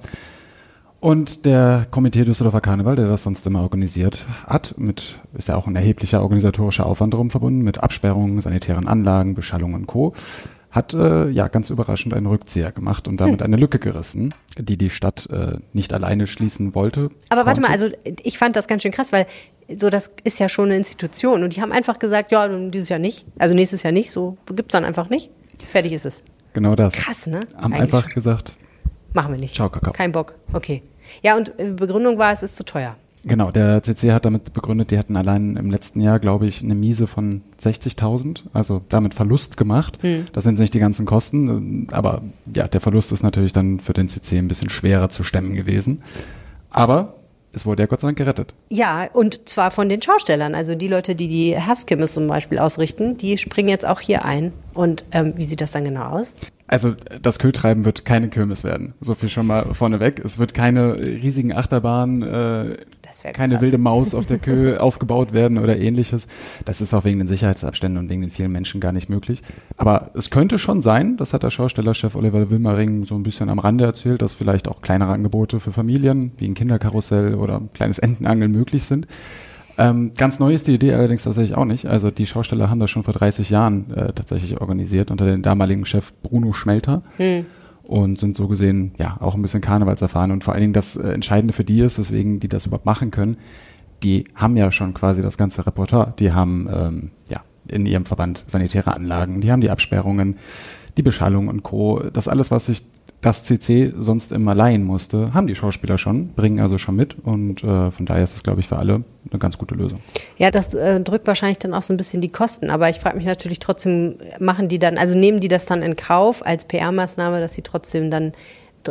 Und der Komitee Düsseldorfer Karneval, der das sonst immer organisiert hat, mit, ist ja auch ein erheblicher organisatorischer Aufwand darum verbunden, mit Absperrungen, sanitären Anlagen, Beschallung und Co., hat äh, ja ganz überraschend einen Rückzieher gemacht und damit hm. eine Lücke gerissen, die die Stadt äh, nicht alleine schließen wollte. Aber warte mal, also ich fand das ganz schön krass, weil so das ist ja schon eine Institution und die haben einfach gesagt, ja, dieses Jahr nicht, also nächstes Jahr nicht, so gibt's dann einfach nicht. Fertig ist es. Genau das. Krass, ne? Haben Eigentlich einfach gesagt, machen wir nicht. Ciao, Kakao. Kein Bock. Okay. Ja, und äh, Begründung war, es ist zu teuer. Genau, der CC hat damit begründet, die hatten allein im letzten Jahr, glaube ich, eine Miese von 60.000, also damit Verlust gemacht. Hm. Das sind nicht die ganzen Kosten, aber ja, der Verlust ist natürlich dann für den CC ein bisschen schwerer zu stemmen gewesen. Aber es wurde ja Gott sei Dank gerettet. Ja, und zwar von den Schaustellern. Also die Leute, die die Herbstkirmes zum Beispiel ausrichten, die springen jetzt auch hier ein. Und ähm, wie sieht das dann genau aus? Also das Kühltreiben wird keine Kirmes werden. So viel schon mal vorneweg. Es wird keine riesigen Achterbahnen, äh, keine wilde Maus auf der Kühe aufgebaut werden oder ähnliches. Das ist auch wegen den Sicherheitsabständen und wegen den vielen Menschen gar nicht möglich. Aber es könnte schon sein, das hat der Schaustellerchef Oliver Wilmering so ein bisschen am Rande erzählt, dass vielleicht auch kleinere Angebote für Familien wie ein Kinderkarussell oder ein kleines Entenangeln möglich sind. Ähm, ganz neu ist die Idee allerdings tatsächlich auch nicht. Also die Schausteller haben das schon vor 30 Jahren äh, tatsächlich organisiert unter dem damaligen Chef Bruno Schmelter. Hm. Und sind so gesehen ja auch ein bisschen Karnevalserfahren. Und vor allen Dingen das äh, Entscheidende für die ist, weswegen die das überhaupt machen können, die haben ja schon quasi das ganze Repertoire. Die haben ähm, ja in ihrem Verband sanitäre Anlagen, die haben die Absperrungen, die Beschallung und Co. Das alles, was sich das CC sonst immer leihen musste, haben die Schauspieler schon, bringen also schon mit und äh, von daher ist es, glaube ich, für alle eine ganz gute Lösung. Ja, das äh, drückt wahrscheinlich dann auch so ein bisschen die Kosten, aber ich frage mich natürlich trotzdem, machen die dann, also nehmen die das dann in Kauf als PR-Maßnahme, dass sie trotzdem dann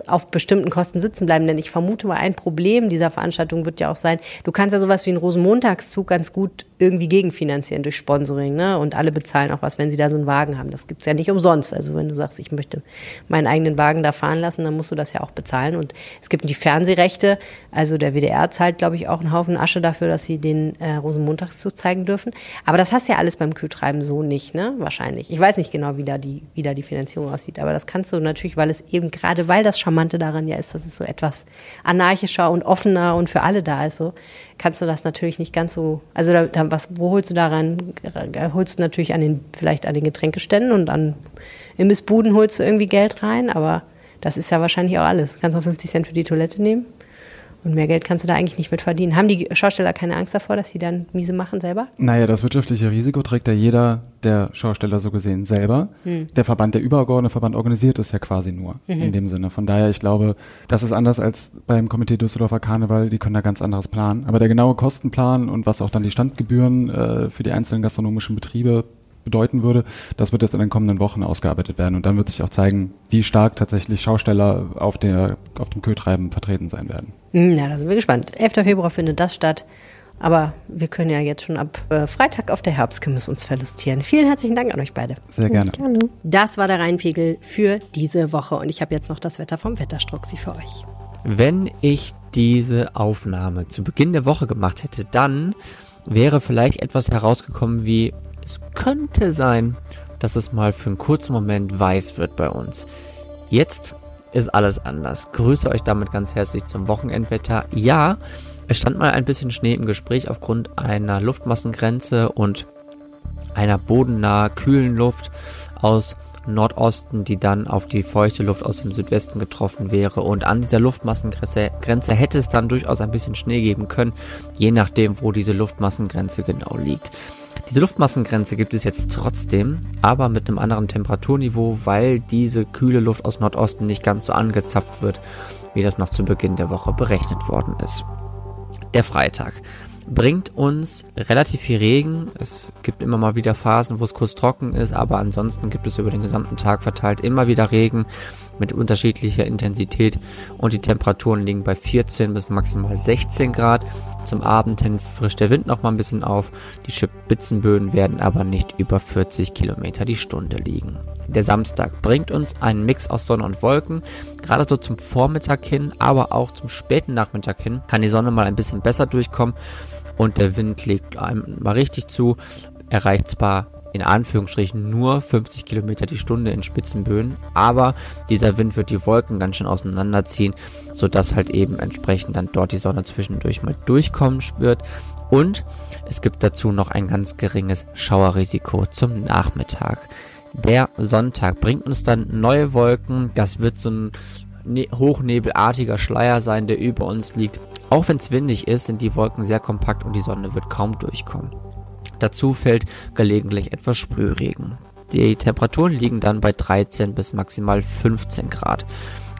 auf bestimmten Kosten sitzen bleiben. Denn ich vermute mal, ein Problem dieser Veranstaltung wird ja auch sein, du kannst ja sowas wie einen Rosenmontagszug ganz gut irgendwie gegenfinanzieren durch Sponsoring, ne? Und alle bezahlen auch was, wenn sie da so einen Wagen haben. Das gibt's ja nicht umsonst. Also wenn du sagst, ich möchte meinen eigenen Wagen da fahren lassen, dann musst du das ja auch bezahlen. Und es gibt die Fernsehrechte. Also der WDR zahlt, glaube ich, auch einen Haufen Asche dafür, dass sie den äh, Rosenmontagszug zeigen dürfen. Aber das hast ja alles beim Kühltreiben so nicht, ne? Wahrscheinlich. Ich weiß nicht genau, wie da die, wie da die Finanzierung aussieht. Aber das kannst du natürlich, weil es eben gerade, weil das Charmante daran ja ist, dass es so etwas anarchischer und offener und für alle da ist, so kannst du das natürlich nicht ganz so, also da, da, was, wo holst du da rein? Holst du natürlich an den, vielleicht an den Getränkeständen und an Imbissbuden holst du irgendwie Geld rein, aber das ist ja wahrscheinlich auch alles. Kannst auch 50 Cent für die Toilette nehmen. Und mehr Geld kannst du da eigentlich nicht mit verdienen. Haben die Schausteller keine Angst davor, dass sie dann miese machen selber? Naja, das wirtschaftliche Risiko trägt ja jeder der Schausteller so gesehen selber. Hm. Der Verband, der übergeordnete Verband organisiert es ja quasi nur mhm. in dem Sinne. Von daher, ich glaube, das ist anders als beim Komitee Düsseldorfer Karneval. Die können da ganz anderes planen. Aber der genaue Kostenplan und was auch dann die Standgebühren äh, für die einzelnen gastronomischen Betriebe bedeuten würde, das wird jetzt in den kommenden Wochen ausgearbeitet werden. Und dann wird sich auch zeigen, wie stark tatsächlich Schausteller auf, der, auf dem Kötreiben vertreten sein werden. Hm, ja, da sind wir gespannt. 11. Februar findet das statt. Aber wir können ja jetzt schon ab äh, Freitag auf der Herbstkirmes uns verlustieren. Vielen herzlichen Dank an euch beide. Sehr gerne. gerne. Das war der Rheinpegel für diese Woche. Und ich habe jetzt noch das Wetter vom Wetterstruxi für euch. Wenn ich diese Aufnahme zu Beginn der Woche gemacht hätte, dann wäre vielleicht etwas herausgekommen wie es könnte sein, dass es mal für einen kurzen Moment weiß wird bei uns. Jetzt ist alles anders. Grüße euch damit ganz herzlich zum Wochenendwetter. Ja, es stand mal ein bisschen Schnee im Gespräch aufgrund einer Luftmassengrenze und einer bodennah kühlen Luft aus Nordosten, die dann auf die feuchte Luft aus dem Südwesten getroffen wäre. Und an dieser Luftmassengrenze hätte es dann durchaus ein bisschen Schnee geben können, je nachdem, wo diese Luftmassengrenze genau liegt. Diese Luftmassengrenze gibt es jetzt trotzdem, aber mit einem anderen Temperaturniveau, weil diese kühle Luft aus Nordosten nicht ganz so angezapft wird, wie das noch zu Beginn der Woche berechnet worden ist. Der Freitag bringt uns relativ viel Regen. Es gibt immer mal wieder Phasen, wo es kurz trocken ist, aber ansonsten gibt es über den gesamten Tag verteilt immer wieder Regen mit unterschiedlicher Intensität und die Temperaturen liegen bei 14 bis maximal 16 Grad. Zum Abend hin frischt der Wind noch mal ein bisschen auf. Die Spitzenböen werden aber nicht über 40 Kilometer die Stunde liegen. Der Samstag bringt uns einen Mix aus Sonne und Wolken. Gerade so zum Vormittag hin, aber auch zum späten Nachmittag hin kann die Sonne mal ein bisschen besser durchkommen und der Wind legt einem mal richtig zu. Er reicht zwar in Anführungsstrichen nur 50 Kilometer die Stunde in Spitzenböen, aber dieser Wind wird die Wolken ganz schön auseinanderziehen, sodass halt eben entsprechend dann dort die Sonne zwischendurch mal durchkommen wird und es gibt dazu noch ein ganz geringes Schauerrisiko zum Nachmittag. Der Sonntag bringt uns dann neue Wolken, das wird so ein ne hochnebelartiger Schleier sein, der über uns liegt. Auch wenn es windig ist, sind die Wolken sehr kompakt und die Sonne wird kaum durchkommen. Dazu fällt gelegentlich etwas Sprühregen. Die Temperaturen liegen dann bei 13 bis maximal 15 Grad.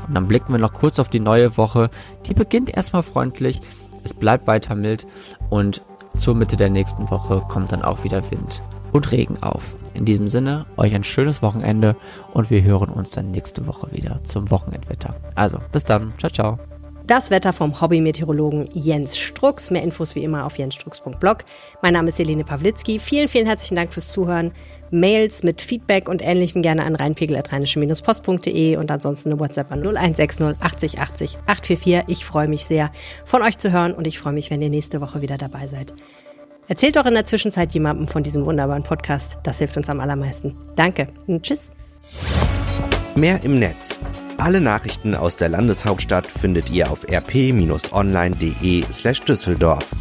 Und dann blicken wir noch kurz auf die neue Woche. Die beginnt erstmal freundlich, es bleibt weiter mild und zur Mitte der nächsten Woche kommt dann auch wieder Wind und Regen auf. In diesem Sinne, euch ein schönes Wochenende und wir hören uns dann nächste Woche wieder zum Wochenendwetter. Also, bis dann. Ciao, ciao. Das Wetter vom Hobbymeteorologen Jens Strux. Mehr Infos wie immer auf jensstrux.blog. Mein Name ist Helene Pawlitzki. Vielen, vielen herzlichen Dank fürs Zuhören. Mails mit Feedback und Ähnlichem gerne an rheinpegel.rheinische-post.de und ansonsten eine WhatsApp an 0160 80 80 844. Ich freue mich sehr, von euch zu hören und ich freue mich, wenn ihr nächste Woche wieder dabei seid. Erzählt doch in der Zwischenzeit jemandem von diesem wunderbaren Podcast. Das hilft uns am allermeisten. Danke und tschüss. Mehr im Netz alle Nachrichten aus der Landeshauptstadt findet ihr auf rp-online.de slash Düsseldorf.